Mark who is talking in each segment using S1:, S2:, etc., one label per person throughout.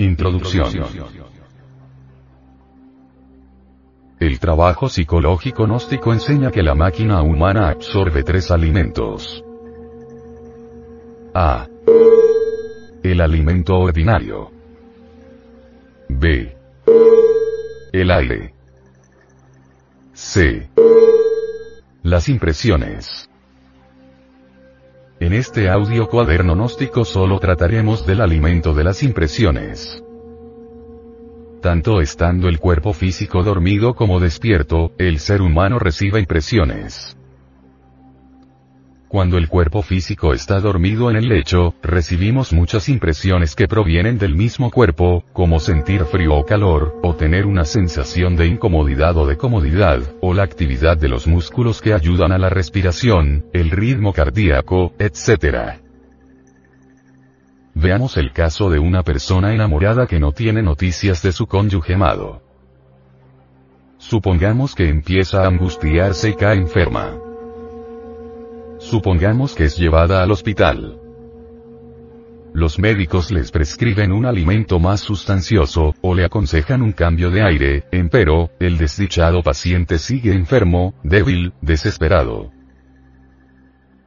S1: Introducción. El trabajo psicológico gnóstico enseña que la máquina humana absorbe tres alimentos. A. El alimento ordinario. B. El aire. C. Las impresiones. En este audio cuaderno gnóstico solo trataremos del alimento de las impresiones. Tanto estando el cuerpo físico dormido como despierto, el ser humano recibe impresiones. Cuando el cuerpo físico está dormido en el lecho, recibimos muchas impresiones que provienen del mismo cuerpo, como sentir frío o calor, o tener una sensación de incomodidad o de comodidad, o la actividad de los músculos que ayudan a la respiración, el ritmo cardíaco, etc. Veamos el caso de una persona enamorada que no tiene noticias de su cónyuge amado. Supongamos que empieza a angustiarse y cae enferma. Supongamos que es llevada al hospital. Los médicos les prescriben un alimento más sustancioso, o le aconsejan un cambio de aire, empero, el desdichado paciente sigue enfermo, débil, desesperado.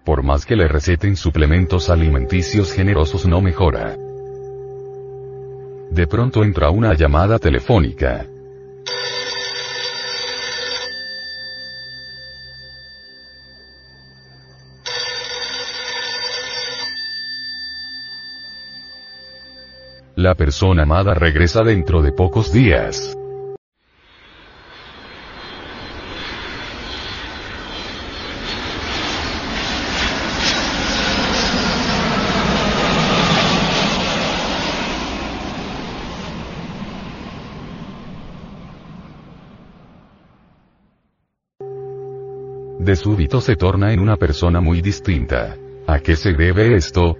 S1: Por más que le receten suplementos alimenticios generosos no mejora. De pronto entra una llamada telefónica. La persona amada regresa dentro de pocos días. De súbito se torna en una persona muy distinta. ¿A qué se debe esto?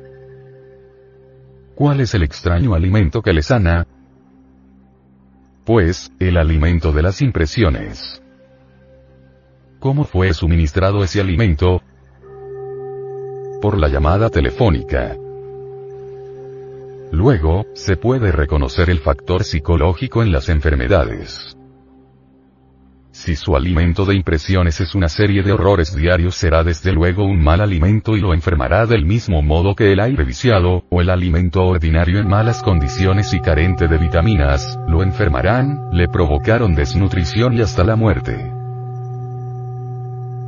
S1: ¿Cuál es el extraño alimento que le sana? Pues, el alimento de las impresiones. ¿Cómo fue suministrado ese alimento? Por la llamada telefónica. Luego, se puede reconocer el factor psicológico en las enfermedades. Si su alimento de impresiones es una serie de horrores diarios será desde luego un mal alimento y lo enfermará del mismo modo que el aire viciado, o el alimento ordinario en malas condiciones y carente de vitaminas, lo enfermarán, le provocaron desnutrición y hasta la muerte.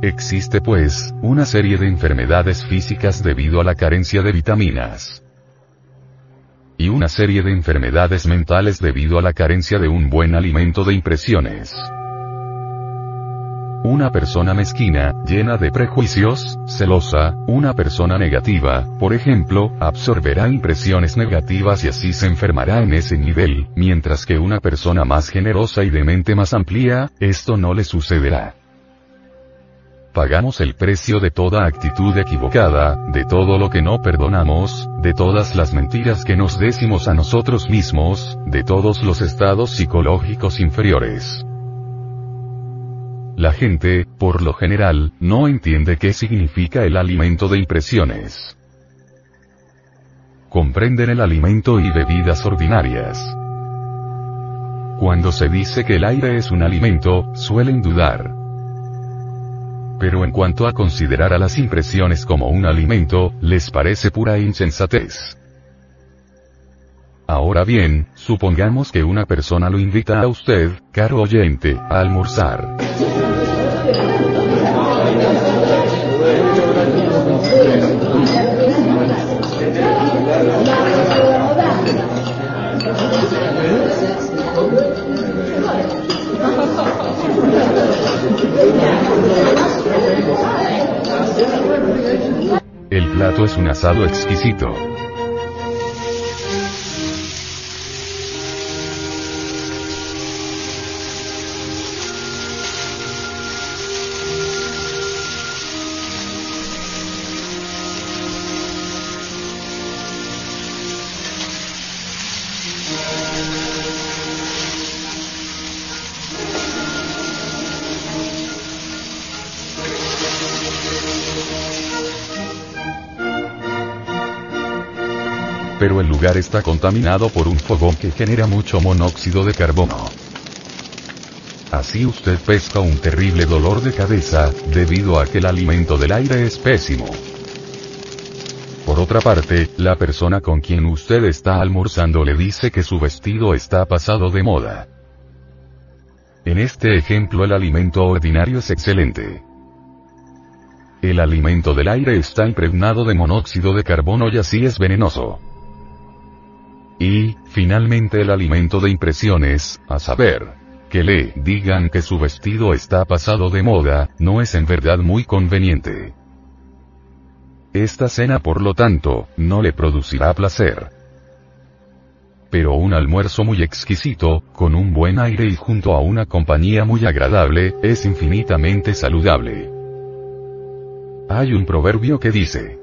S1: Existe pues, una serie de enfermedades físicas debido a la carencia de vitaminas. Y una serie de enfermedades mentales debido a la carencia de un buen alimento de impresiones. Una persona mezquina, llena de prejuicios, celosa, una persona negativa, por ejemplo, absorberá impresiones negativas y así se enfermará en ese nivel, mientras que una persona más generosa y de mente más amplia, esto no le sucederá. Pagamos el precio de toda actitud equivocada, de todo lo que no perdonamos, de todas las mentiras que nos decimos a nosotros mismos, de todos los estados psicológicos inferiores. La gente, por lo general, no entiende qué significa el alimento de impresiones. Comprenden el alimento y bebidas ordinarias. Cuando se dice que el aire es un alimento, suelen dudar. Pero en cuanto a considerar a las impresiones como un alimento, les parece pura insensatez. Ahora bien, supongamos que una persona lo invita a usted, caro oyente, a almorzar. El plato es un asado exquisito. Pero el lugar está contaminado por un fogón que genera mucho monóxido de carbono. Así usted pesca un terrible dolor de cabeza, debido a que el alimento del aire es pésimo. Por otra parte, la persona con quien usted está almorzando le dice que su vestido está pasado de moda. En este ejemplo el alimento ordinario es excelente. El alimento del aire está impregnado de monóxido de carbono y así es venenoso. Y, finalmente el alimento de impresiones, a saber, que le digan que su vestido está pasado de moda, no es en verdad muy conveniente. Esta cena por lo tanto, no le producirá placer. Pero un almuerzo muy exquisito, con un buen aire y junto a una compañía muy agradable, es infinitamente saludable. Hay un proverbio que dice,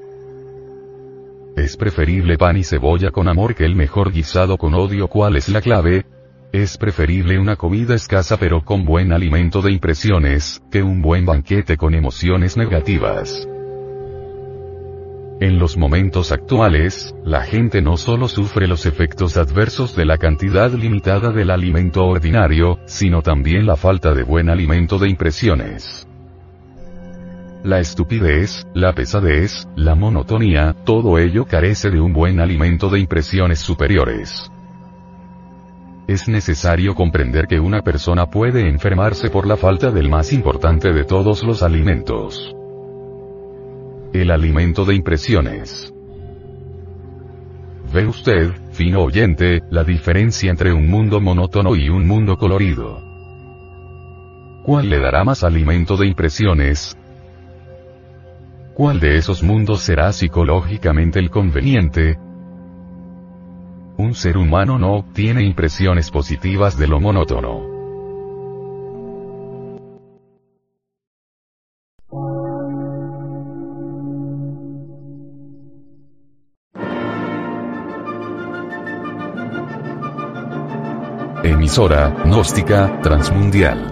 S1: es preferible pan y cebolla con amor que el mejor guisado con odio. ¿Cuál es la clave? Es preferible una comida escasa pero con buen alimento de impresiones, que un buen banquete con emociones negativas. En los momentos actuales, la gente no solo sufre los efectos adversos de la cantidad limitada del alimento ordinario, sino también la falta de buen alimento de impresiones. La estupidez, la pesadez, la monotonía, todo ello carece de un buen alimento de impresiones superiores. Es necesario comprender que una persona puede enfermarse por la falta del más importante de todos los alimentos. El alimento de impresiones. ¿Ve usted, fino oyente, la diferencia entre un mundo monótono y un mundo colorido? ¿Cuál le dará más alimento de impresiones? ¿Cuál de esos mundos será psicológicamente el conveniente? Un ser humano no obtiene impresiones positivas de lo monótono. Emisora, gnóstica, transmundial.